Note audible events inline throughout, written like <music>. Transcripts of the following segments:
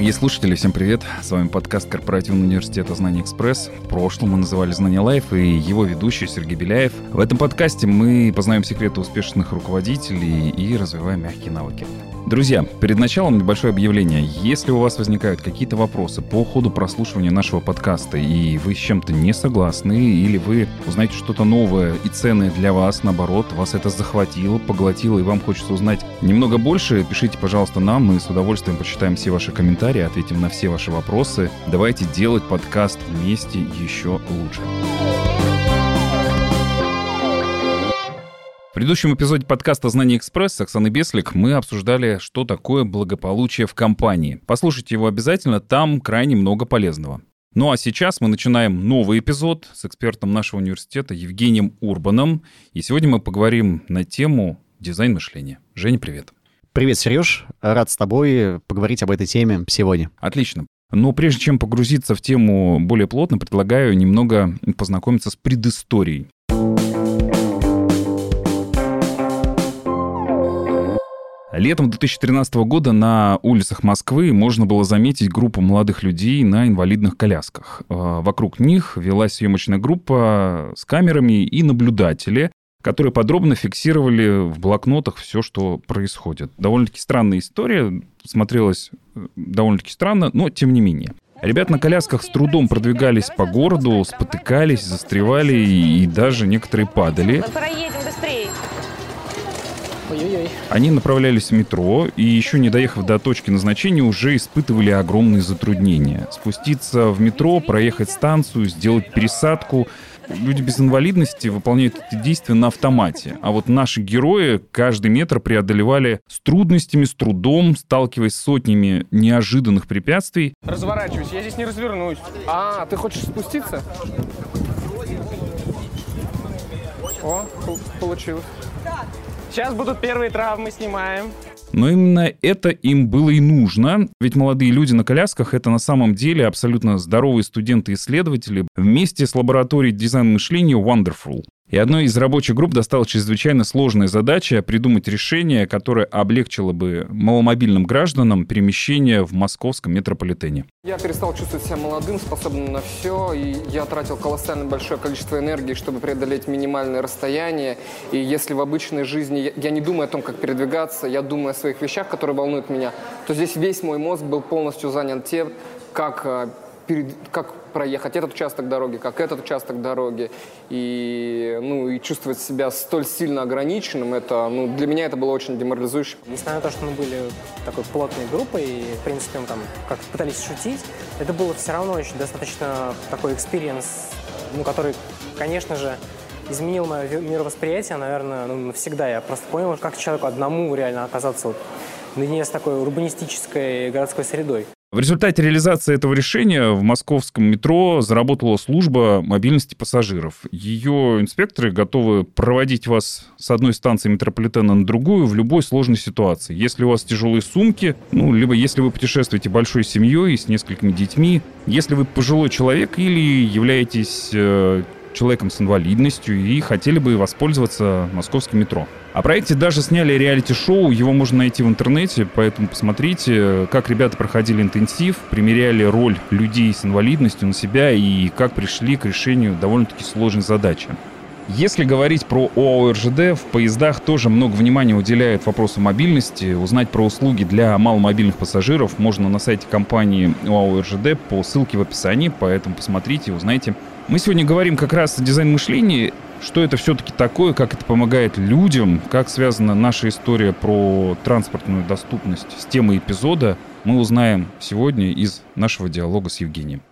Дорогие слушатели, всем привет! С вами подкаст Корпоративного университета Знаний Экспресс. В прошлом мы называли Знания Live и его ведущий Сергей Беляев. В этом подкасте мы познаем секреты успешных руководителей и развиваем мягкие навыки. Друзья, перед началом небольшое объявление. Если у вас возникают какие-то вопросы по ходу прослушивания нашего подкаста, и вы с чем-то не согласны, или вы узнаете что-то новое и ценное для вас, наоборот, вас это захватило, поглотило, и вам хочется узнать немного больше, пишите, пожалуйста, нам, мы с удовольствием почитаем все ваши комментарии, ответим на все ваши вопросы. Давайте делать подкаст вместе еще лучше. В предыдущем эпизоде подкаста «Знание Экспресс» с Оксаной Беслик мы обсуждали, что такое благополучие в компании. Послушайте его обязательно, там крайне много полезного. Ну а сейчас мы начинаем новый эпизод с экспертом нашего университета Евгением Урбаном. И сегодня мы поговорим на тему дизайн мышления. Женя, привет. Привет, Сереж. Рад с тобой поговорить об этой теме сегодня. Отлично. Но прежде чем погрузиться в тему более плотно, предлагаю немного познакомиться с предысторией. Летом 2013 года на улицах Москвы можно было заметить группу молодых людей на инвалидных колясках. А, вокруг них велась съемочная группа с камерами и наблюдатели, которые подробно фиксировали в блокнотах все, что происходит. Довольно-таки странная история, смотрелась э, довольно-таки странно, но тем не менее. Ребят на колясках с трудом продвигались по городу, спотыкались, застревали и даже некоторые падали. Они направлялись в метро и еще не доехав до точки назначения уже испытывали огромные затруднения. Спуститься в метро, проехать станцию, сделать пересадку. Люди без инвалидности выполняют эти действия на автомате. А вот наши герои каждый метр преодолевали с трудностями, с трудом, сталкиваясь с сотнями неожиданных препятствий. Разворачиваюсь, я здесь не развернусь. А, ты хочешь спуститься? О, получилось. Сейчас будут первые травмы, снимаем. Но именно это им было и нужно, ведь молодые люди на колясках — это на самом деле абсолютно здоровые студенты-исследователи вместе с лабораторией дизайн мышления Wonderful. И одной из рабочих групп досталась чрезвычайно сложная задача придумать решение, которое облегчило бы маломобильным гражданам перемещение в московском метрополитене. Я перестал чувствовать себя молодым, способным на все, и я тратил колоссально большое количество энергии, чтобы преодолеть минимальное расстояние. И если в обычной жизни я не думаю о том, как передвигаться, я думаю о своих вещах, которые волнуют меня, то здесь весь мой мозг был полностью занят тем, как э, перед, как проехать этот участок дороги, как этот участок дороги, и, ну, и чувствовать себя столь сильно ограниченным, это, ну, для меня это было очень деморализующе. Несмотря на то, что мы были такой плотной группой, и, в принципе, мы там как пытались шутить, это было все равно очень достаточно такой experience, ну, который, конечно же, изменил мое мировосприятие, наверное, ну, навсегда. Я просто понял, как человеку одному реально оказаться вот наедине с такой урбанистической городской средой. В результате реализации этого решения в московском метро заработала служба мобильности пассажиров. Ее инспекторы готовы проводить вас с одной станции метрополитена на другую в любой сложной ситуации. Если у вас тяжелые сумки, ну, либо если вы путешествуете большой семьей с несколькими детьми, если вы пожилой человек или являетесь э, человеком с инвалидностью и хотели бы воспользоваться московским метро. О проекте даже сняли реалити-шоу, его можно найти в интернете, поэтому посмотрите, как ребята проходили интенсив, примеряли роль людей с инвалидностью на себя и как пришли к решению довольно-таки сложной задачи. Если говорить про ОАО РЖД, в поездах тоже много внимания уделяют вопросу мобильности. Узнать про услуги для маломобильных пассажиров можно на сайте компании ОАО РЖД по ссылке в описании, поэтому посмотрите, узнайте. Мы сегодня говорим как раз о дизайн мышления, что это все-таки такое, как это помогает людям, как связана наша история про транспортную доступность с темой эпизода, мы узнаем сегодня из нашего диалога с Евгением.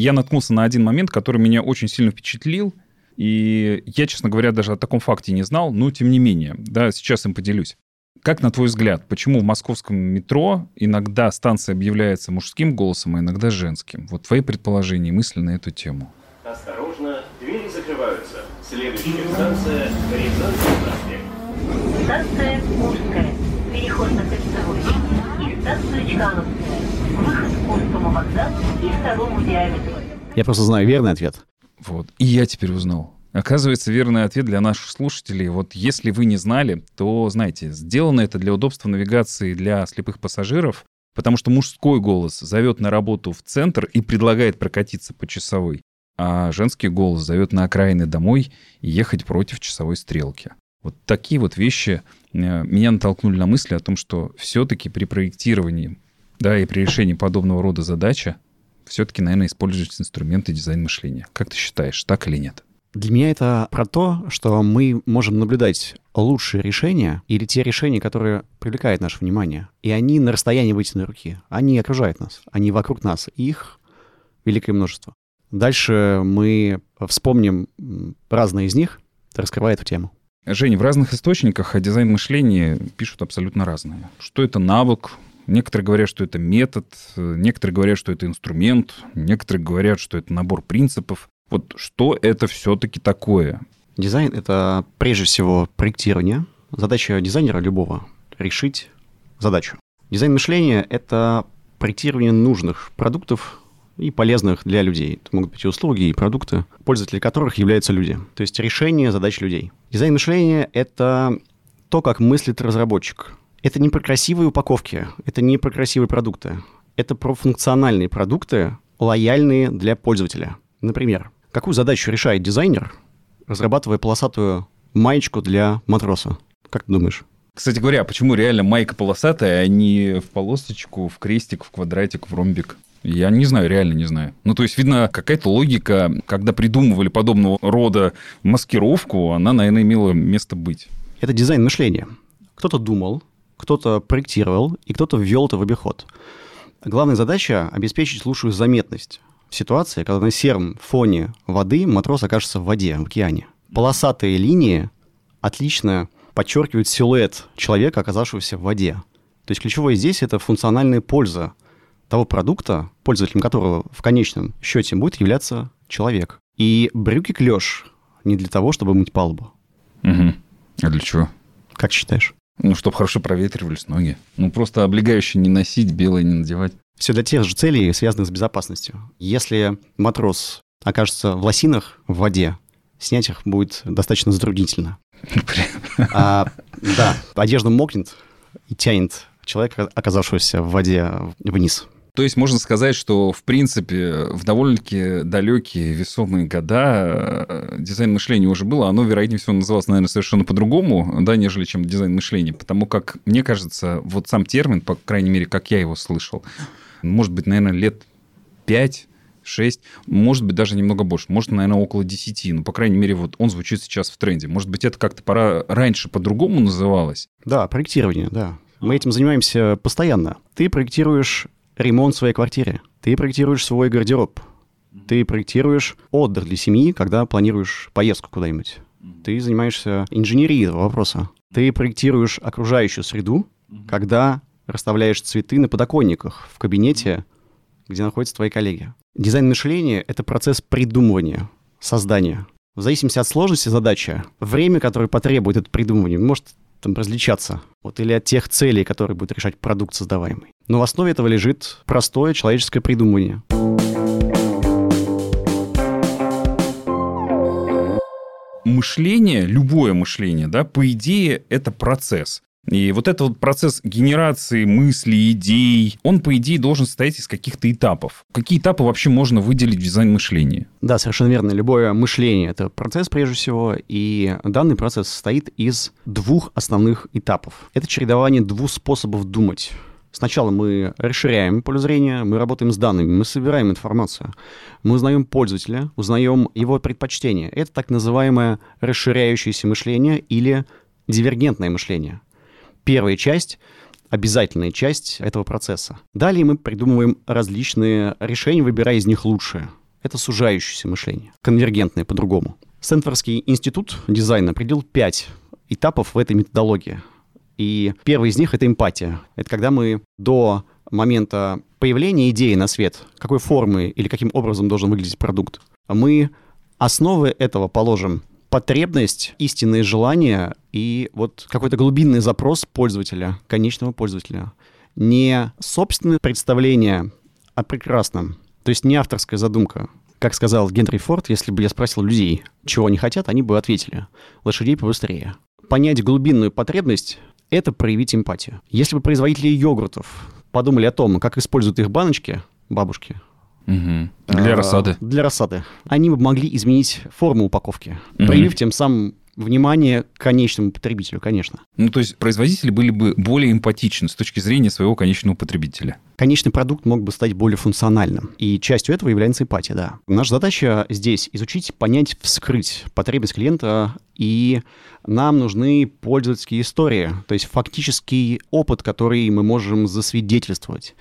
Я наткнулся на один момент, который меня очень сильно впечатлил. И я, честно говоря, даже о таком факте не знал, но тем не менее, да, сейчас им поделюсь. Как, на твой взгляд, почему в московском метро иногда станция объявляется мужским голосом, а иногда женским? Вот твои предположения и мысли на эту тему. Осторожно, двери закрываются. Следующая станция – Рязанский проспект. Станция Мужская. Переход на кольцевой. И станция Чкаловская. Я просто знаю верный ответ. Вот. И я теперь узнал. Оказывается, верный ответ для наших слушателей. Вот если вы не знали, то знаете, сделано это для удобства навигации для слепых пассажиров, потому что мужской голос зовет на работу в центр и предлагает прокатиться по часовой, а женский голос зовет на окраины домой и ехать против часовой стрелки. Вот такие вот вещи э, меня натолкнули на мысли о том, что все-таки при проектировании, да, и при решении подобного рода задачи все-таки, наверное, используются инструменты дизайн мышления. Как ты считаешь, так или нет? Для меня это про то, что мы можем наблюдать лучшие решения или те решения, которые привлекают наше внимание. И они на расстоянии вытянутой руки. Они окружают нас, они вокруг нас. Их великое множество. Дальше мы вспомним разные из них, это раскрывает в тему. Женя, в разных источниках о дизайн мышления пишут абсолютно разные. Что это навык, Некоторые говорят, что это метод, некоторые говорят, что это инструмент, некоторые говорят, что это набор принципов. Вот что это все-таки такое? Дизайн — это прежде всего проектирование. Задача дизайнера любого — решить задачу. Дизайн мышления — это проектирование нужных продуктов и полезных для людей. Это могут быть и услуги, и продукты, пользователи которых являются люди. То есть решение задач людей. Дизайн мышления — это то, как мыслит разработчик. Это не про красивые упаковки, это не про красивые продукты. Это про функциональные продукты, лояльные для пользователя. Например, Какую задачу решает дизайнер, разрабатывая полосатую маечку для матроса? Как ты думаешь? Кстати говоря, а почему реально майка полосатая, а не в полосочку, в крестик, в квадратик, в ромбик? Я не знаю, реально не знаю. Ну, то есть, видно, какая-то логика, когда придумывали подобного рода маскировку, она, наверное, имела место быть. Это дизайн мышления. Кто-то думал, кто-то проектировал, и кто-то ввел это в обиход. Главная задача – обеспечить лучшую заметность ситуация, когда на сером фоне воды матрос окажется в воде, в океане. Полосатые линии отлично подчеркивают силуэт человека, оказавшегося в воде. То есть ключевое здесь это функциональная польза того продукта, пользователем которого в конечном счете будет являться человек. И брюки клеш не для того, чтобы мыть палубу. Угу. А для чего? Как считаешь? Ну, чтобы хорошо проветривались ноги. Ну, просто облегающие не носить, белое не надевать. Все для тех же целей, связанных с безопасностью. Если матрос окажется в лосинах в воде, снять их будет достаточно затруднительно. <laughs> А, да, одежда мокнет и тянет человека, оказавшегося в воде, вниз. То есть можно сказать, что, в принципе, в довольно-таки далекие весомые года э, дизайн мышления уже было. Оно, вероятнее всего, называлось, наверное, совершенно по-другому, да, нежели чем дизайн мышления. Потому как, мне кажется, вот сам термин, по крайней мере, как я его слышал, может быть, наверное, лет 5 6, может быть, даже немного больше, может, наверное, около 10. Ну, по крайней мере, вот он звучит сейчас в тренде. Может быть, это как-то пора раньше по-другому называлось? Да, проектирование, да. Мы этим занимаемся постоянно. Ты проектируешь ремонт в своей квартире, ты проектируешь свой гардероб, ты проектируешь отдых для семьи, когда планируешь поездку куда-нибудь. Ты занимаешься инженерией этого вопроса. Ты проектируешь окружающую среду, когда расставляешь цветы на подоконниках в кабинете, где находятся твои коллеги. Дизайн мышления — это процесс придумывания, создания. В зависимости от сложности задачи, время, которое потребует это придумывание, может там различаться. Вот, или от тех целей, которые будет решать продукт создаваемый. Но в основе этого лежит простое человеческое придумывание. Мышление, любое мышление, да, по идее, это процесс. И вот этот вот процесс генерации мыслей, идей, он, по идее, должен состоять из каких-то этапов. Какие этапы вообще можно выделить в дизайн мышления? Да, совершенно верно. Любое мышление — это процесс, прежде всего, и данный процесс состоит из двух основных этапов. Это чередование двух способов думать. Сначала мы расширяем поле зрения, мы работаем с данными, мы собираем информацию, мы узнаем пользователя, узнаем его предпочтения. Это так называемое расширяющееся мышление или дивергентное мышление первая часть, обязательная часть этого процесса. Далее мы придумываем различные решения, выбирая из них лучшее. Это сужающееся мышление, конвергентное по-другому. Стэнфордский институт дизайна определил пять этапов в этой методологии. И первый из них — это эмпатия. Это когда мы до момента появления идеи на свет, какой формы или каким образом должен выглядеть продукт, мы основы этого положим потребность, истинные желания и вот какой-то глубинный запрос пользователя, конечного пользователя. Не собственное представление о прекрасном, то есть не авторская задумка, Как сказал Генри Форд, если бы я спросил людей, чего они хотят, они бы ответили «лошадей побыстрее». Понять глубинную потребность – это проявить эмпатию. Если бы производители йогуртов подумали о том, как используют их баночки, бабушки, Мгм. Для а, рассады. Для рассады. Они бы могли изменить форму упаковки, Мгм. проявив тем самым внимание к конечному потребителю, конечно. Ну, то есть производители были бы более эмпатичны с точки зрения своего конечного потребителя. Конечный продукт мог бы стать более функциональным. И частью этого является эмпатия, да. Наша задача здесь изучить, понять, вскрыть потребность клиента, и нам нужны пользовательские истории, то есть фактический опыт, который мы можем засвидетельствовать,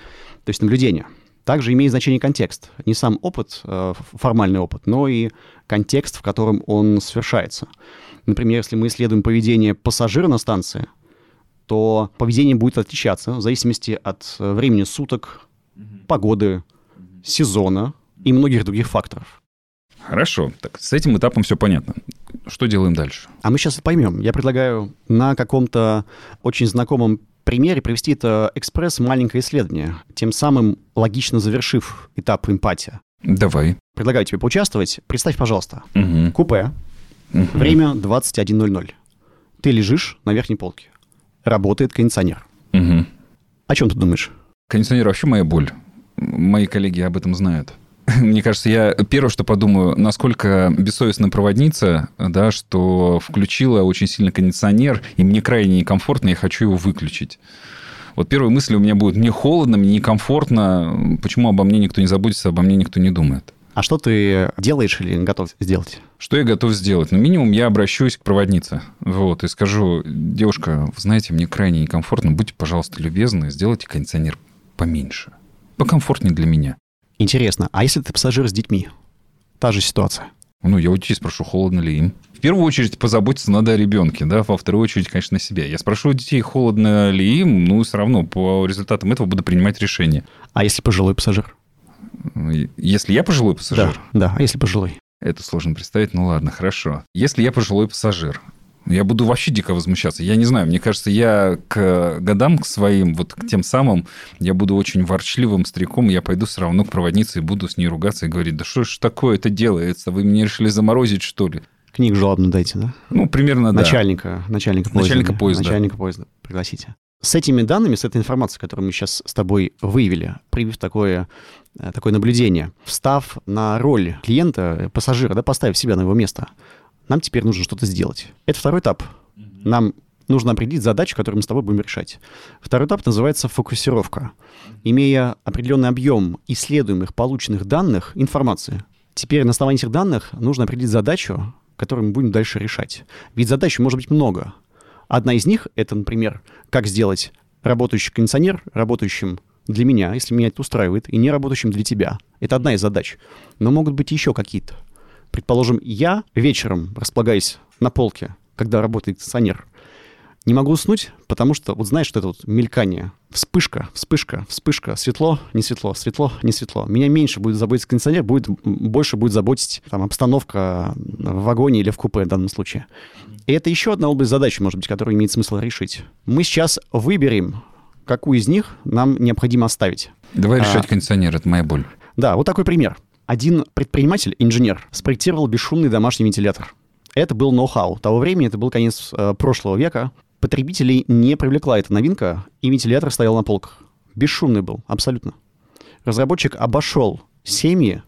то есть наблюдение. Также имеет значение контекст. Не сам опыт, э, формальный опыт, но и контекст, в котором он совершается. Например, если мы исследуем поведение пассажира на станции, то поведение будет отличаться в зависимости от э, времени суток, погоды, сезона и многих других факторов. Хорошо. Так, с этим этапом все понятно. Что делаем дальше? А мы сейчас поймем. Я предлагаю на каком-то очень знакомом примере провести это экспресс маленькое исследование, тем самым логично завершив этап эмпатия. Давай. Предлагаю тебе поучаствовать. Представь, пожалуйста, Мгм. купе, Мгм. время 21.00. Ты лежишь на верхней полке. Работает кондиционер. Мгм. О чем ты думаешь? Кондиционер вообще моя боль. Мои коллеги об этом знают. <laughs> Мне кажется, я первое, что подумаю, насколько бессовестная проводница, да, что включила очень сильно кондиционер, и мне крайне некомфортно, я хочу его выключить. Вот первая мысль у меня будет, мне холодно, мне некомфортно, почему обо мне никто не заботится, обо мне никто не думает. А что ты делаешь или готов сделать? Что я готов сделать? Ну, минимум, я обращусь к проводнице. Вот, и скажу, девушка, вы знаете, мне крайне некомфортно, будьте, пожалуйста, любезны, сделайте кондиционер поменьше. Покомфортнее для меня. Интересно, а если ты пассажир с детьми? Та же ситуация. Ну, я у детей спрошу, холодно ли им. В первую очередь позаботиться надо о ребенке, да, во вторую очередь, конечно, себя. Я спрошу у детей, холодно ли им, ну, все равно по результатам этого буду принимать решение. А если пожилой пассажир? Если я пожилой пассажир, Да, да, а если пожилой? это сложно представить, ну ладно, хорошо. Если я пожилой пассажир, я буду вообще дико возмущаться. Я не знаю, мне кажется, я к годам к своим, вот к тем самым, я буду очень ворчливым стариком, я пойду все равно к проводнице и буду с ней ругаться и говорить, да что ж такое это делается, вы меня решили заморозить, что ли? Книгу жалобную дайте, да? Ну, примерно, да. Начальника, начальника поезда. Начальника да. поезда. Начальника поезда пригласите. С этими данными, с этой информацией, которую мы сейчас с тобой выявили, привив такое, э, такое наблюдение, встав на роль клиента, э, пассажира, да, поставив себя на его место, нам теперь нужно что-то сделать. Это второй этап. Нам нужно определить задачу, которую мы с тобой будем решать. Второй этап называется фокусировка. Имея определенный объем исследуемых, полученных данных, информации, теперь на основании этих данных нужно определить задачу, которую мы будем дальше решать. Ведь задач может быть много. Одна из них — это, например, как сделать работающий кондиционер работающим для меня, если меня это устраивает, и не работающим для тебя. Это одна из задач. Но могут быть еще какие-то. Предположим, я вечером, располагаясь на полке, когда работает кондиционер, не могу уснуть, потому что, вот знаешь, что это вот мелькание, вспышка, вспышка, вспышка, светло, не светло, светло, не светло. Меня меньше будет заботить кондиционер, будет, больше будет заботить там, обстановка в вагоне или в купе в данном случае. И это еще одна область задачи, может быть, которую имеет смысл решить. Мы сейчас выберем, какую из них нам необходимо оставить. Давай А. решать кондиционер, это моя боль. Да, вот такой пример. Один предприниматель, инженер, спроектировал бесшумный домашний вентилятор. Это был ноу-хау. Того времени, это был конец э, прошлого века. Потребителей не привлекла эта новинка, и вентилятор стоял на полках. Бесшумный был, абсолютно. Разработчик обошел семьи,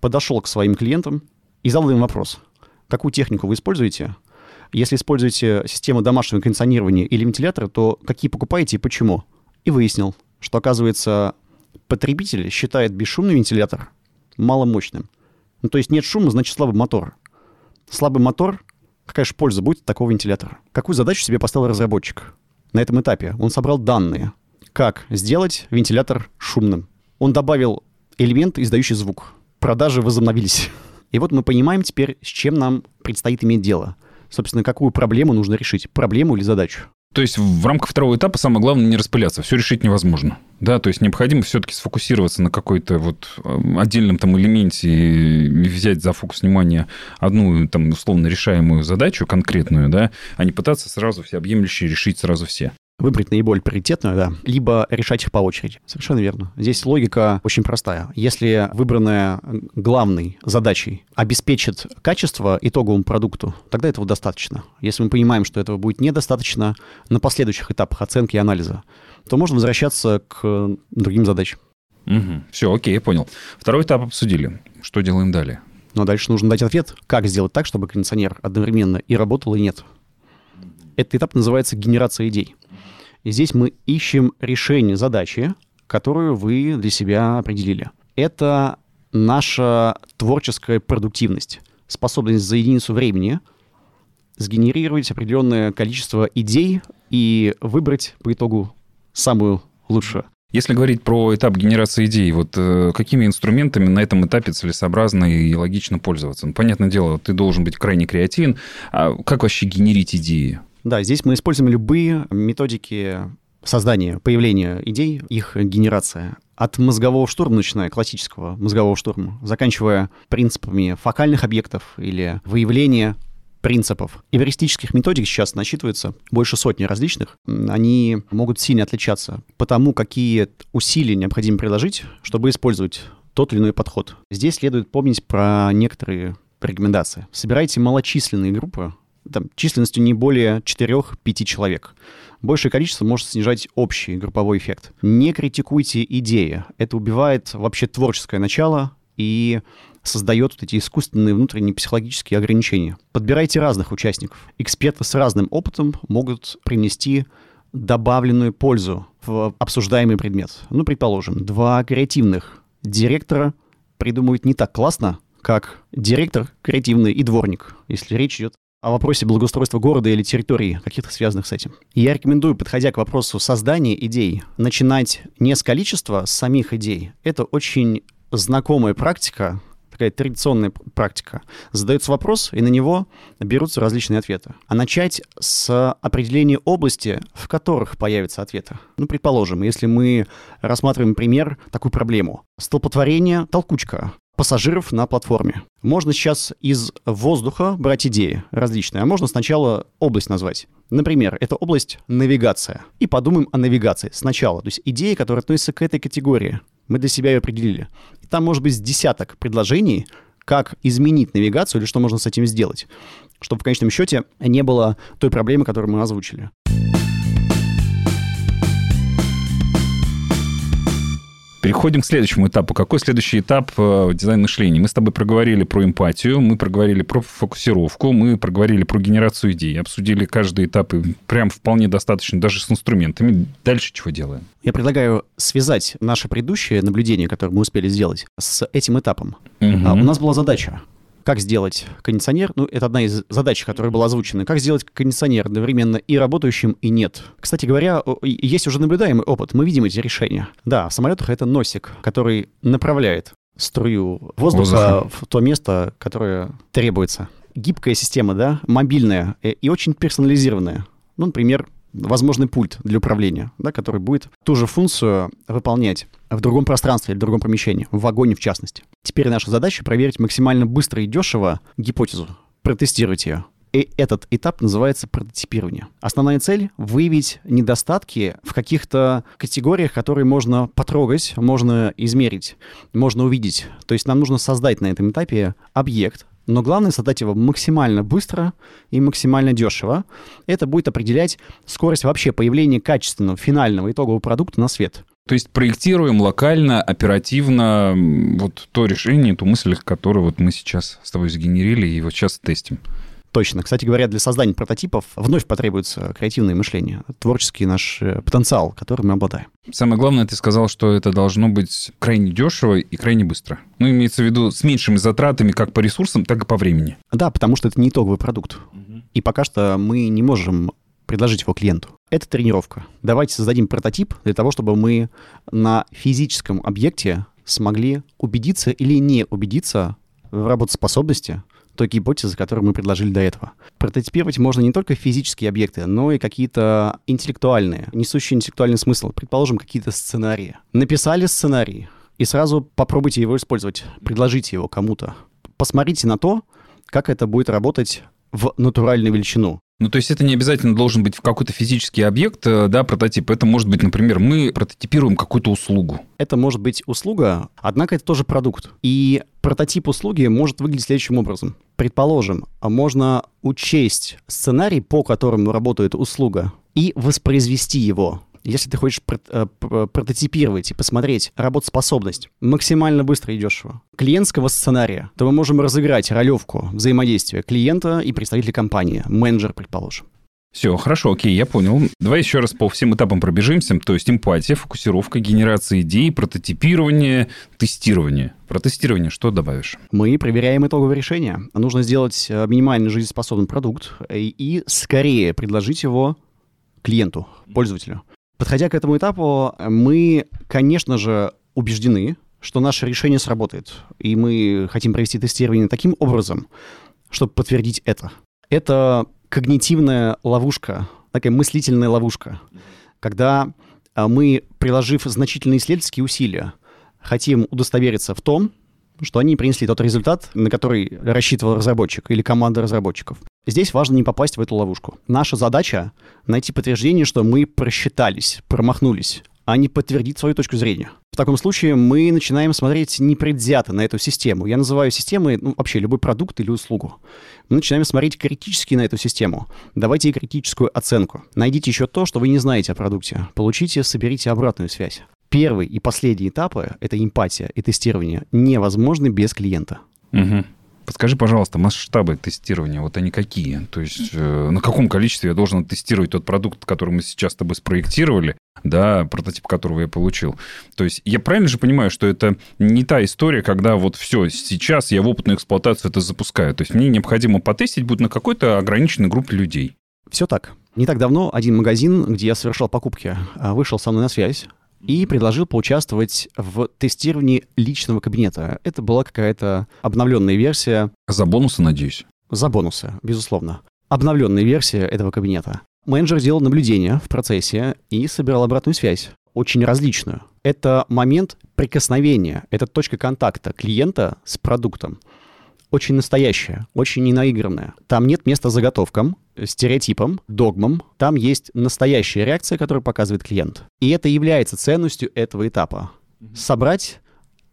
подошел к своим клиентам и задал им вопрос. Какую технику вы используете? Если используете систему домашнего кондиционирования или вентилятора, то какие покупаете и почему? И выяснил, что, оказывается, потребитель считает бесшумный вентилятор маломощным. Ну, то есть нет шума, значит слабый мотор. Слабый мотор, какая же польза будет от такого вентилятора? Какую задачу себе поставил разработчик? На этом этапе он собрал данные, как сделать вентилятор шумным. Он добавил элемент, издающий звук. Продажи возобновились. <laughs> И вот мы понимаем теперь, с чем нам предстоит иметь дело. Собственно, какую проблему нужно решить. Проблему или задачу. То есть в рамках второго этапа самое главное не распыляться. Все решить невозможно. Да, то есть необходимо все-таки сфокусироваться на какой-то вот э, отдельном там элементе и взять за фокус внимания одну там условно решаемую задачу конкретную, да, а не пытаться сразу всеобъемлюще решить сразу все. Выбрать наиболее приоритетную, да, либо решать их по очереди. Совершенно верно. Здесь логика очень простая. Если выбранная главной задачей обеспечит качество итоговому продукту, тогда этого достаточно. Если мы понимаем, что этого будет недостаточно на последующих этапах оценки и анализа, то можно возвращаться к другим задачам. Угу. Все, окей, я понял. Второй этап обсудили. Что делаем далее? Но дальше нужно дать ответ, как сделать так, чтобы кондиционер одновременно и работал, и нет. Этот этап называется генерация идей. И здесь мы ищем решение задачи, которую вы для себя определили. Это наша творческая продуктивность, способность за единицу времени сгенерировать определенное количество идей и выбрать по итогу самую лучшую. Если говорить про этап генерации идей, вот э, какими инструментами на этом этапе целесообразно и логично пользоваться? Ну, понятное дело, ты должен быть крайне креативен. А как вообще генерить идеи? Да, здесь мы используем любые методики создания, появления идей, их генерация. От мозгового штурма, начиная классического мозгового штурма, заканчивая принципами фокальных объектов или выявления принципов. Эвристических методик сейчас насчитывается больше сотни различных. Они могут сильно отличаться по тому, какие усилия необходимо приложить, чтобы использовать тот или иной подход. Здесь следует помнить про некоторые рекомендации. Собирайте малочисленные группы, там, численностью не более 4-5 человек. Большее количество может снижать общий групповой эффект. Не критикуйте идеи. Это убивает вообще творческое начало и создает вот эти искусственные внутренние психологические ограничения. Подбирайте разных участников. Эксперты с разным опытом могут принести добавленную пользу в обсуждаемый предмет. Ну, предположим, два креативных директора придумывают не так классно, как директор креативный и дворник, если речь идет о вопросе благоустройства города или территории, каких-то связанных с этим. я рекомендую, подходя к вопросу создания идей, начинать не с количества самих идей. Это очень знакомая практика, такая традиционная практика. Задается вопрос, и на него берутся различные ответы. А начать с определения области, в которых появятся ответы. Ну, предположим, если мы рассматриваем пример, такую проблему. Столпотворение, толкучка пассажиров на платформе. Можно сейчас из воздуха брать идеи различные, а можно сначала область назвать. Например, это область навигация. И подумаем о навигации сначала. То есть идеи, которые относятся к этой категории. Мы для себя ее определили. И там может быть десяток предложений, как изменить навигацию или что можно с этим сделать, чтобы в конечном счете не было той проблемы, которую мы озвучили. Переходим к следующему этапу. Какой следующий этап э, дизайн мышления? Мы с тобой проговорили про эмпатию, мы проговорили про фокусировку, мы проговорили про генерацию идей, обсудили каждый этап и прям вполне достаточно даже с инструментами. Дальше чего делаем? Я предлагаю связать наше предыдущее наблюдение, которое мы успели сделать, с этим этапом. Угу. У нас была задача как сделать кондиционер, ну, это одна из задач, которая была озвучена, как сделать кондиционер одновременно и работающим, и нет. Кстати говоря, есть уже наблюдаемый опыт, мы видим эти решения. Да, в самолетах это носик, который направляет струю воздуха, в то место, которое требуется. Гибкая система, да, мобильная и очень персонализированная. Ну, например, возможный пульт для управления, да, который будет ту же функцию выполнять в другом пространстве или в другом помещении, в вагоне в частности. Теперь наша задача проверить максимально быстро и дешево гипотезу, протестировать ее. И этот этап называется прототипирование. Основная цель — выявить недостатки в каких-то категориях, которые можно потрогать, можно измерить, можно увидеть. То есть нам нужно создать на этом этапе объект, но главное создать его максимально быстро и максимально дешево. Это будет определять скорость вообще появления качественного финального итогового продукта на свет. То есть проектируем локально, оперативно вот то решение, ту мысль, которую вот мы сейчас с тобой сгенерили и вот сейчас тестим. Точно. Кстати говоря, для создания прототипов вновь потребуется креативное мышление, творческий наш э, потенциал, которым мы обладаем. Самое главное, ты сказал, что это должно быть крайне дешево и крайне быстро. Ну, имеется в виду с меньшими затратами как по ресурсам, так и по времени. Да, потому что это не итоговый продукт. Угу. И пока что мы не можем предложить его клиенту. Это тренировка. Давайте создадим прототип для того, чтобы мы на физическом объекте смогли убедиться или не убедиться в работоспособности той гипотезы, которую мы предложили до этого. Прототипировать можно не только физические объекты, но и какие-то интеллектуальные, несущие интеллектуальный смысл. Предположим, какие-то сценарии. Написали сценарий, и сразу попробуйте его использовать, предложите его кому-то. Посмотрите на то, как это будет работать в натуральную величину. Ну, то есть это не обязательно должен быть какой-то физический объект, э, да, прототип. Это может быть, например, мы прототипируем какую-то услугу. Это может быть услуга, однако это тоже продукт. И прототип услуги может выглядеть следующим образом. Предположим, можно учесть сценарий, по которому работает услуга, и воспроизвести его если ты хочешь э, прототипировать и посмотреть работоспособность максимально быстро и дешево клиентского сценария, то мы можем разыграть ролевку взаимодействия клиента и представителя компании, менеджер, предположим. Все, хорошо, окей, я понял. Давай еще раз по всем этапам пробежимся. То есть эмпатия, фокусировка, генерация идей, прототипирование, тестирование. Про тестирование что добавишь? Мы проверяем итоговое решение. Нужно сделать э, минимально жизнеспособный продукт и, и скорее предложить его клиенту, пользователю. Подходя к этому этапу, мы, конечно же, убеждены, что наше решение сработает. И мы хотим провести тестирование таким образом, чтобы подтвердить это. Это когнитивная ловушка, такая мыслительная ловушка, когда а, мы, приложив значительные исследовательские усилия, хотим удостовериться в том, что они принесли тот результат, на который рассчитывал разработчик или команда разработчиков. Здесь важно не попасть в эту ловушку. Наша задача — найти подтверждение, что мы просчитались, промахнулись, а не подтвердить свою точку зрения. В таком случае мы начинаем смотреть непредвзято на эту систему. Я называю системой ну, вообще любой продукт или услугу. Мы начинаем смотреть критически на эту систему. Давайте ей критическую оценку. Найдите еще то, что вы не знаете о продукте. Получите, соберите обратную связь. Первый и последний этапы — это эмпатия и тестирование — невозможны без клиента. Угу. Подскажи, пожалуйста, масштабы тестирования, вот они какие? То есть э, на каком количестве я должен тестировать тот продукт, который мы сейчас с тобой спроектировали, да, прототип которого я получил. То есть я правильно же понимаю, что это не та история, когда вот все, сейчас я в опытную эксплуатацию это запускаю. То есть мне необходимо потестить будет на какой-то ограниченной группе людей. Все так. Не так давно один магазин, где я совершал покупки, а, вышел со мной на связь, и предложил поучаствовать в тестировании личного кабинета. Это была какая-то обновленная версия. За бонусы, надеюсь? За бонусы, безусловно. Обновленная версия этого кабинета. Менеджер делал наблюдение в процессе и собирал обратную связь, очень различную. Это момент прикосновения, это точка контакта клиента с продуктом очень настоящая, очень ненаигранная. Там нет места заготовкам, стереотипам, догмам. Там есть настоящая реакция, которую показывает клиент. И это является ценностью этого этапа. Собрать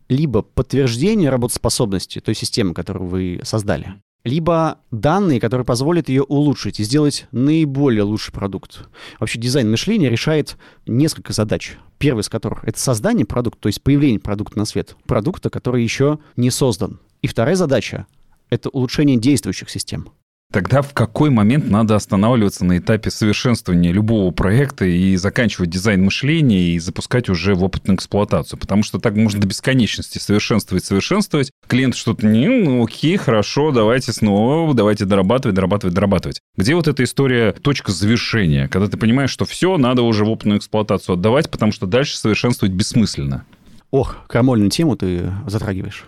либо подтверждение работоспособности той системы, которую вы создали, либо данные, которые позволят ее улучшить и сделать наиболее лучший продукт. Вообще дизайн мышления решает несколько задач. Первый из которых — это создание продукта, то есть появление продукта на свет. Продукта, который еще не создан. И вторая задача — это улучшение действующих систем. Тогда в какой момент надо останавливаться на этапе совершенствования любого проекта и заканчивать дизайн мышления и запускать уже в опытную эксплуатацию? Потому что так можно до бесконечности совершенствовать, совершенствовать. Клиент что-то не, ну окей, хорошо, давайте снова, давайте дорабатывать, дорабатывать, дорабатывать. Где вот эта история, точка завершения, когда ты понимаешь, что все, надо уже в опытную эксплуатацию отдавать, потому что дальше совершенствовать бессмысленно? Ох, крамольную тему ты затрагиваешь.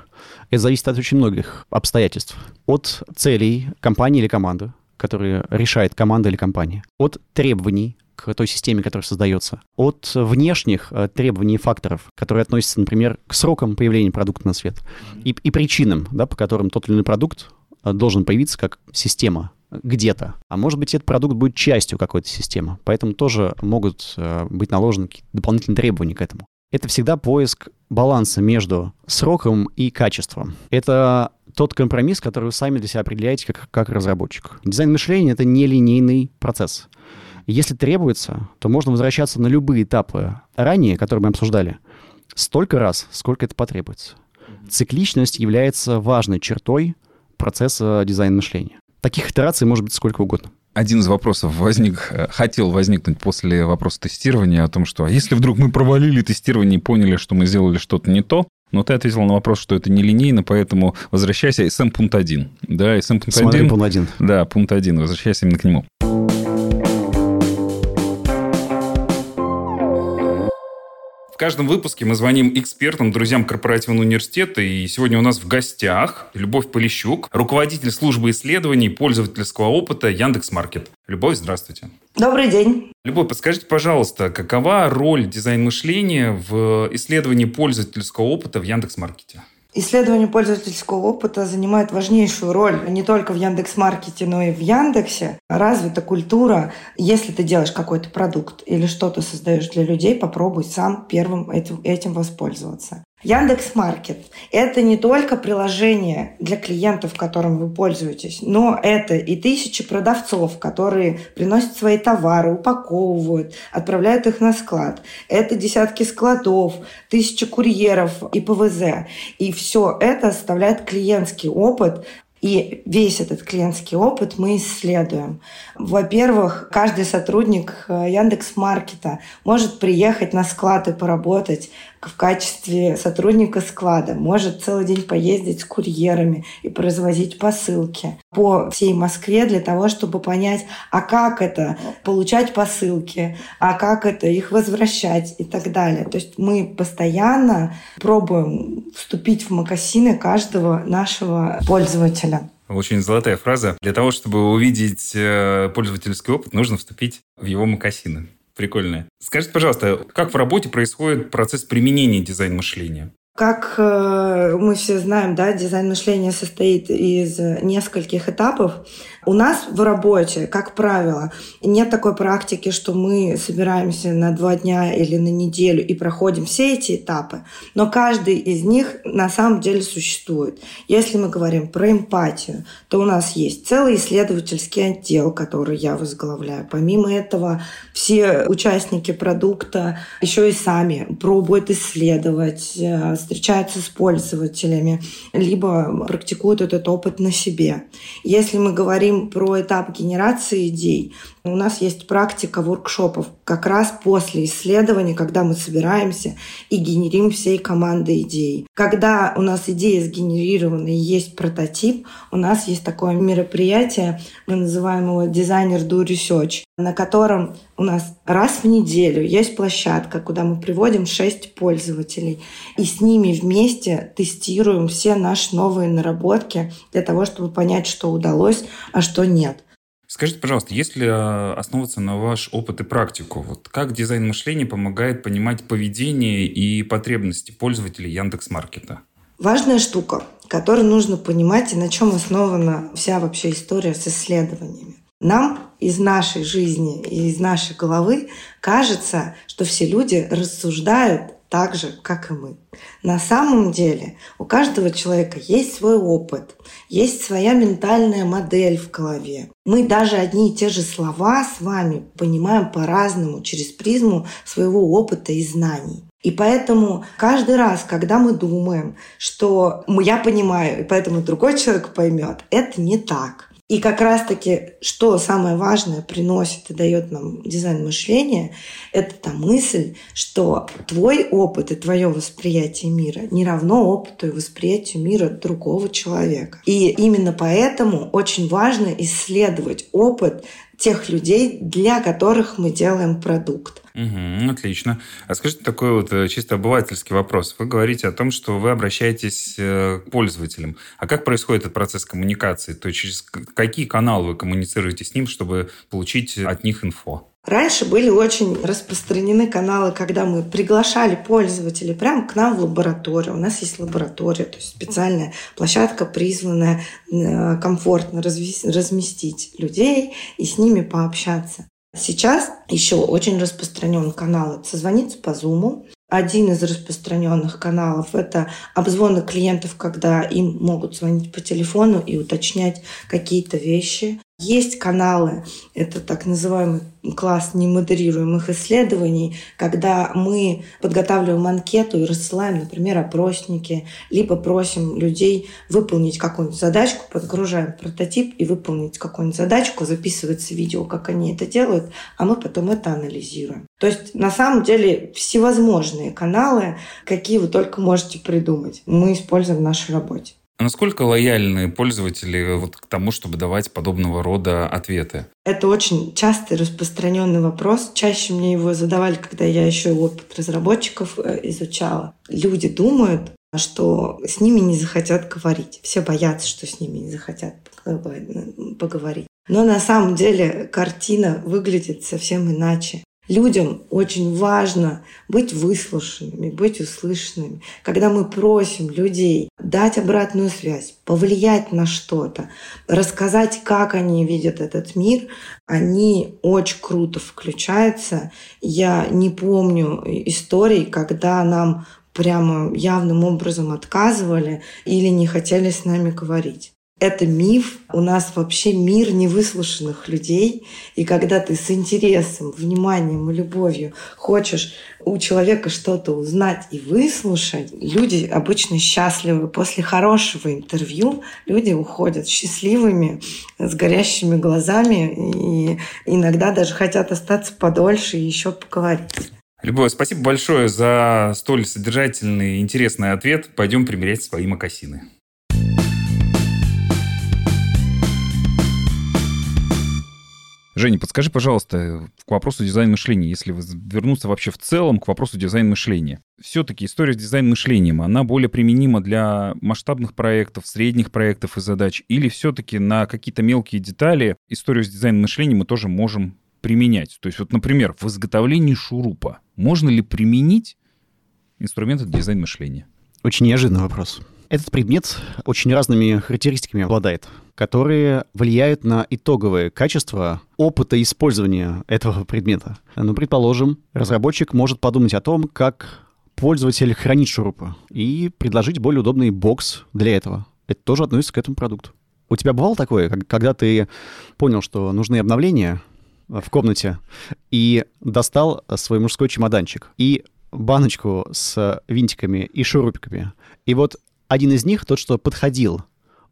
Это зависит от очень многих обстоятельств. От целей компании или команды, которые решает команда или компания. От требований к той системе, которая создается. От внешних э, требований и факторов, которые относятся, например, к срокам появления продукта на свет и, и причинам, да, по которым тот или иной продукт э, должен появиться как система где-то. А может быть, этот продукт будет частью какой-то системы. Поэтому тоже могут э, быть наложены дополнительные требования к этому это всегда поиск баланса между сроком и качеством. Это тот компромисс, который вы сами для себя определяете как, как разработчик. Дизайн мышления — это нелинейный процесс. Если требуется, то можно возвращаться на любые этапы ранее, которые мы обсуждали, столько раз, сколько это потребуется. Цикличность является важной чертой процесса дизайна мышления. Таких итераций может быть сколько угодно один из вопросов возник, э, хотел возникнуть после вопроса тестирования о том, что а если вдруг мы провалили тестирование и поняли, что мы сделали что-то не то, но ты ответил на вопрос, что это нелинейно, поэтому возвращайся. SM.1. Да, SM.1. Смотри, пункт 1. Да, пункт 1. Возвращайся именно к нему. В каждом выпуске мы звоним экспертам, друзьям корпоративного университета, и сегодня у нас в гостях Любовь Полищук, руководитель службы исследований пользовательского опыта Яндекс.Маркет. Любовь, здравствуйте. Добрый день. Любовь, подскажите, пожалуйста, какова роль дизайн мышления в исследовании пользовательского опыта в Яндекс.Маркете? Исследование пользовательского опыта занимает важнейшую роль не только в Яндекс.Маркете, но и в Яндексе. Развита культура, если ты делаешь какой-то продукт или что-то создаешь для людей, попробуй сам первым этим, этим воспользоваться. Яндекс Маркет – это не только приложение для клиентов, которым вы пользуетесь, но это и тысячи продавцов, которые приносят свои товары, упаковывают, отправляют их на склад. Это десятки складов, тысячи курьеров и ПВЗ. И все это составляет клиентский опыт, и весь этот клиентский опыт мы исследуем. Во-первых, каждый сотрудник э, Яндекс Маркета может приехать на склад и поработать в качестве сотрудника склада, может целый день поездить с курьерами и производить посылки по всей Москве для того, чтобы понять, а как это получать посылки, а как это их возвращать и так далее. То есть мы постоянно пробуем вступить в макасины каждого нашего пользователя. Очень золотая фраза. Для того, чтобы увидеть э, пользовательский опыт, нужно вступить в его макасины. Прикольная. Скажите, пожалуйста, как в работе происходит процесс применения дизайн-мышления? Как э, мы все знаем, да, дизайн мышления состоит из нескольких этапов. У нас в работе, как правило, нет такой практики, что мы собираемся на два дня или на неделю и проходим все эти этапы, но каждый из них на самом деле существует. Если мы говорим про эмпатию, то у нас есть целый исследовательский отдел, который я возглавляю. Помимо этого, все участники продукта еще и сами пробуют исследовать, э, встречаются с пользователями, либо практикуют этот опыт на себе. Если мы говорим про этап генерации идей, у нас есть практика воркшопов как раз после исследования, когда мы собираемся и генерим всей командой идей. Когда у нас идея сгенерирована и есть прототип, у нас есть такое мероприятие, мы называем его дизайнер do research, на котором у нас раз в неделю есть площадка, куда мы приводим шесть пользователей и с ними вместе тестируем все наши новые наработки для того, чтобы понять, что удалось, а что нет. Скажите, пожалуйста, если э, основываться на ваш опыт и практику, вот как дизайн мышления помогает понимать поведение и потребности пользователей Яндекс Маркета? Важная штука, которую нужно понимать и на чем основана вся вообще история с исследованиями. Нам из нашей жизни и из нашей головы кажется, что все люди рассуждают так же, как и мы. На самом деле у каждого человека есть свой опыт, есть своя ментальная модель в голове. Мы даже одни и те же слова с вами понимаем по-разному через призму своего опыта и знаний. И поэтому каждый раз, когда мы думаем, что я понимаю, и поэтому другой человек поймет, это не так. И как раз-таки, что самое важное приносит и дает нам дизайн мышления, это та мысль, что твой опыт и твое восприятие мира не равно опыту и восприятию мира другого человека. И именно поэтому очень важно исследовать опыт тех людей, для которых мы делаем продукт. Угу, отлично. А скажите такой вот э, чисто обывательский вопрос. Вы говорите о том, что вы обращаетесь э, к пользователям. А как происходит этот процесс коммуникации? То есть через какие каналы вы коммуницируете с ним, чтобы получить от них инфо? Раньше были очень распространены каналы, когда мы приглашали пользователей прямо к нам в лабораторию. У нас есть лаборатория, то есть специальная площадка, призванная э, комфортно разместить людей и с ними пообщаться. Сейчас еще очень распространен канал созвониться по Zoom. Один из распространенных каналов – это обзвоны клиентов, когда им могут звонить по телефону и уточнять какие-то вещи. Есть каналы, это так называемый класс немодерируемых исследований, когда мы подготавливаем анкету и рассылаем, например, опросники, либо просим людей выполнить какую-нибудь задачку, подгружаем прототип и выполнить какую-нибудь задачку, записывается видео, как они это делают, а мы потом это анализируем. То есть на самом деле всевозможные каналы, какие вы только можете придумать, мы используем в нашей работе. Насколько лояльны пользователи вот к тому, чтобы давать подобного рода ответы? Это очень частый распространенный вопрос. Чаще мне его задавали, когда я еще опыт разработчиков э, изучала. Люди думают, что с ними не захотят говорить. Все боятся, что с ними не захотят поговорить. Но на самом деле картина выглядит совсем иначе. Людям очень важно быть выслушанными, быть услышанными. Когда мы просим людей дать обратную связь, повлиять на что-то, рассказать, как они видят этот мир, они очень круто включаются. Я не помню историй, когда нам прямо явным образом отказывали или не хотели с нами говорить. Это миф. У нас вообще мир невыслушанных людей. И когда ты с интересом, вниманием и любовью хочешь у человека что-то узнать и выслушать, люди обычно счастливы. После хорошего интервью люди уходят счастливыми, с горящими глазами и иногда даже хотят остаться подольше и еще поговорить. Любовь, спасибо большое за столь содержательный и интересный ответ. Пойдем примерять свои мокасины. Женя, подскажи, пожалуйста, к вопросу дизайн мышления, если вернуться вообще в целом к вопросу дизайн мышления. Все-таки история с дизайн мышлением, она более применима для масштабных проектов, средних проектов и задач, или все-таки на какие-то мелкие детали историю с дизайн мышлением мы тоже можем применять? То есть вот, например, в изготовлении шурупа можно ли применить инструменты дизайн мышления? Очень неожиданный вопрос. Этот предмет очень разными характеристиками обладает, которые влияют на итоговое качество опыта использования этого предмета. Ну, предположим, разработчик может подумать о том, как пользователь хранит шурупы и предложить более удобный бокс для этого. Это тоже относится к этому продукту. У тебя бывало такое, когда ты понял, что нужны обновления в комнате, и достал свой мужской чемоданчик и баночку с винтиками и шурупиками. И вот один из них, тот, что подходил,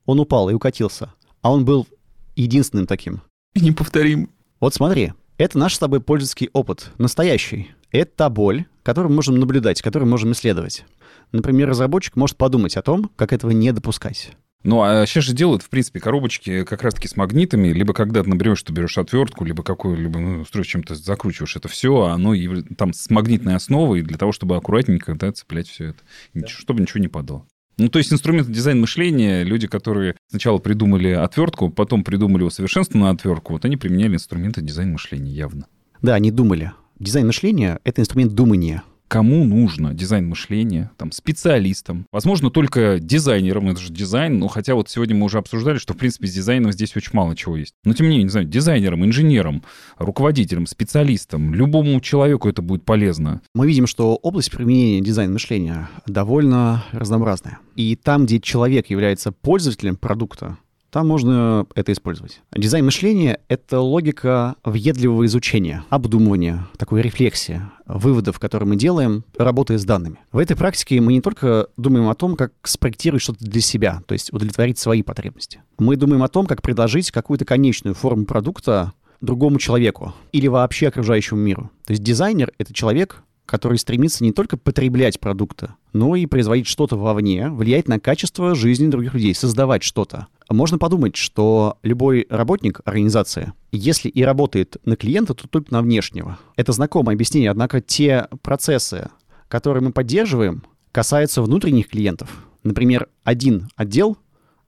он упал и укатился. А он был единственным таким. Неповторим. Вот смотри, это наш с тобой пользовательский опыт, настоящий. Это та боль, которую мы можем наблюдать, которую мы можем исследовать. Например, разработчик может подумать о том, как этого не допускать. Ну, а сейчас же делают, в принципе, коробочки как раз-таки с магнитами, либо когда ты, например, что берешь отвертку, либо какую-либо ну, устройство чем-то закручиваешь это все, а оно там с магнитной основой для того, чтобы аккуратненько да, цеплять все это, да. чтобы ничего не падало. Ну, то есть инструмент дизайн мышления, люди, которые сначала придумали отвертку, потом придумали усовершенствованную отвертку, вот они применяли инструменты дизайн мышления явно. Да, они думали. Дизайн мышления — это инструмент думания кому нужно дизайн мышления, там, специалистам, возможно, только дизайнерам, это же дизайн, но хотя вот сегодня мы уже обсуждали, что, в принципе, с дизайном здесь очень мало чего есть. Но, тем не менее, не знаю, дизайнерам, инженерам, руководителям, специалистам, любому человеку это будет полезно. Мы видим, что область применения дизайн мышления довольно разнообразная. И там, где человек является пользователем продукта, там можно это использовать. Дизайн мышления — это логика въедливого изучения, обдумывания, такой рефлексии, выводов, которые мы делаем, работая с данными. В этой практике мы не только думаем о том, как спроектировать что-то для себя, то есть удовлетворить свои потребности. Мы думаем о том, как предложить какую-то конечную форму продукта другому человеку или вообще окружающему миру. То есть дизайнер — это человек, который стремится не только потреблять продукты, но и производить что-то вовне, влиять на качество жизни других людей, создавать что-то. Можно подумать, что любой работник организации, если и работает на клиента, то только на внешнего. Это знакомое объяснение, однако те процессы, которые мы поддерживаем, касаются внутренних клиентов. Например, один отдел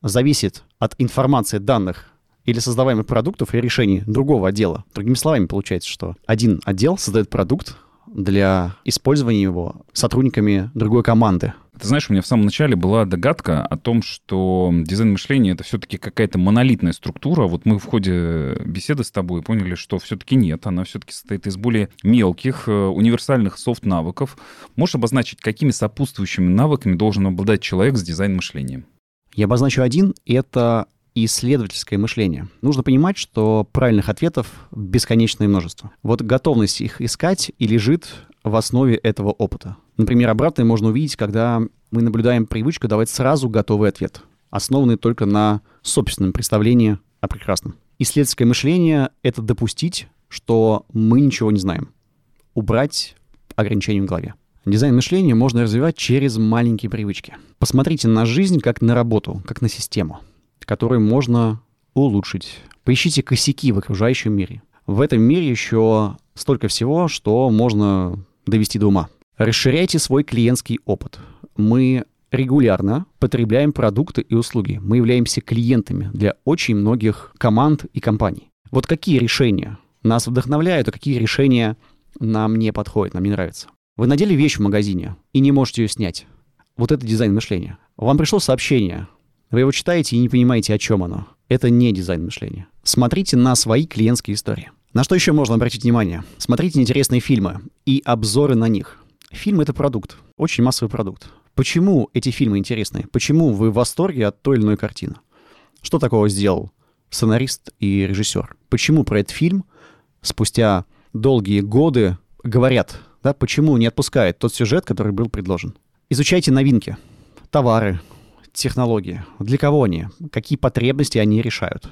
зависит от информации данных или создаваемых продуктов и решений другого отдела. Другими словами, получается, что один отдел создает продукт, для использования его сотрудниками другой команды. Ты знаешь, у меня в самом начале была догадка о том, что дизайн мышления — это все-таки какая-то монолитная структура. Вот мы в ходе беседы с тобой поняли, что все-таки нет. Она все-таки состоит из более мелких, э, универсальных софт-навыков. Можешь обозначить, какими сопутствующими навыками должен обладать человек с дизайн-мышлением? Я обозначу один — это исследовательское мышление. Нужно понимать, что правильных ответов бесконечное множество. Вот готовность их искать и лежит в основе этого опыта. Например, обратное можно увидеть, когда мы наблюдаем привычку давать сразу готовый ответ, основанный только на собственном представлении о прекрасном. Исследовательское мышление — это допустить, что мы ничего не знаем. Убрать ограничения в голове. Дизайн мышления можно развивать через маленькие привычки. Посмотрите на жизнь как на работу, как на систему который можно улучшить. Поищите косяки в окружающем мире. В этом мире еще столько всего, что можно довести до ума. Расширяйте свой клиентский опыт. Мы регулярно потребляем продукты и услуги. Мы являемся клиентами для очень многих команд и компаний. Вот какие решения нас вдохновляют, а какие решения нам не подходит, нам не нравится. Вы надели вещь в магазине и не можете ее снять. Вот это дизайн мышления. Вам пришло сообщение, вы его читаете и не понимаете, о чем оно. Это не дизайн мышления. Смотрите на свои клиентские истории. На что еще можно обратить внимание? Смотрите интересные фильмы и обзоры на них. Фильм — это продукт, очень массовый продукт. Почему эти фильмы интересны? Почему вы в восторге от той или иной картины? Что такого сделал сценарист и режиссер? Почему про этот фильм спустя долгие годы говорят, да, почему не отпускает тот сюжет, который был предложен? Изучайте новинки, товары, технологии. Для кого они? Какие потребности они решают?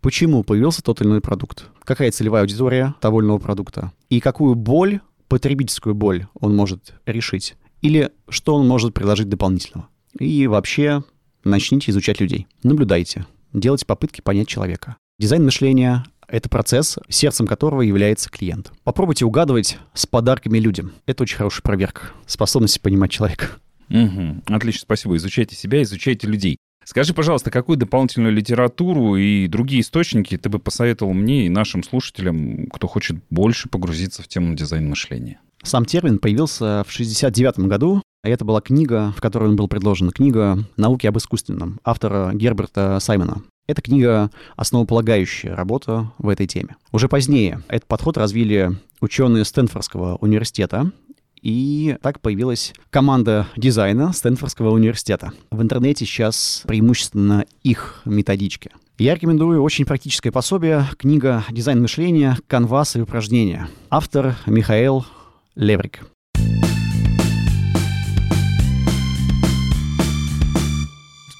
Почему появился тот или иной продукт? Какая целевая аудитория того или иного продукта? И какую боль, потребительскую боль он может решить? Или что он может предложить дополнительного? И вообще начните изучать людей. Наблюдайте. Делайте попытки понять человека. Дизайн мышления — это процесс, сердцем которого является клиент. Попробуйте угадывать с подарками людям. Это очень хорошая проверка способности понимать человека. Угу. Отлично, спасибо. Изучайте себя, изучайте людей. Скажи, пожалуйста, какую дополнительную литературу и другие источники ты бы посоветовал мне и нашим слушателям, кто хочет больше погрузиться в тему дизайн мышления? Сам термин появился в 1969 году. Это была книга, в которой он был предложен, книга «Науки об искусственном» автора Герберта Саймона. Эта книга — основополагающая работа в этой теме. Уже позднее этот подход развили ученые Стэнфордского университета, и так появилась команда дизайна Стэнфордского университета. В интернете сейчас преимущественно их методички. Я рекомендую очень практическое пособие, книга «Дизайн мышления. Канвас и упражнения». Автор Михаил Леврик.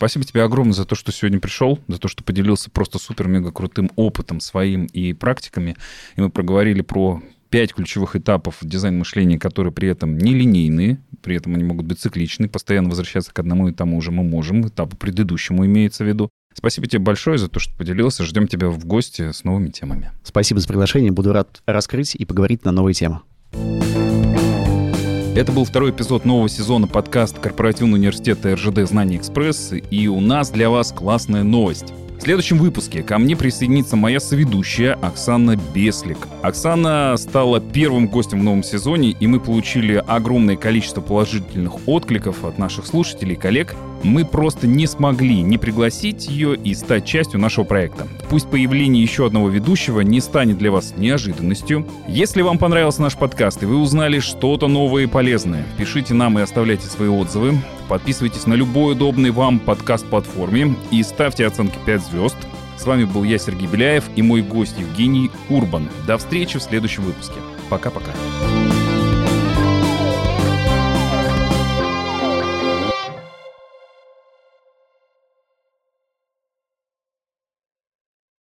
Спасибо тебе огромное за то, что сегодня пришел, за то, что поделился просто супер-мега крутым опытом своим и практиками. И мы проговорили про пять ключевых этапов дизайн мышления, которые при этом не линейные, при этом они могут быть цикличны, постоянно возвращаться к одному и тому же мы можем, этапу предыдущему имеется в виду. Спасибо тебе большое за то, что поделился. Ждем тебя в гости с новыми темами. Спасибо за приглашение. Буду рад раскрыть и поговорить на новые темы. Это был второй эпизод нового сезона подкаста Корпоративного университета РЖД «Знания Экспресс». И у нас для вас классная новость. В следующем выпуске ко мне присоединится моя соведущая Оксана Беслик. Оксана стала первым гостем в новом сезоне, и мы получили огромное количество положительных откликов от наших слушателей и коллег. Мы просто не смогли не пригласить ее и стать частью нашего проекта. Пусть появление еще одного ведущего не станет для вас неожиданностью. Если вам понравился наш подкаст и вы узнали что-то новое и полезное, пишите нам и оставляйте свои отзывы. Подписывайтесь на любой удобный вам подкаст-платформе и ставьте оценки 5 звезд. С вами был я, Сергей Беляев, и мой гость Евгений Урбан. До встречи в следующем выпуске. Пока-пока.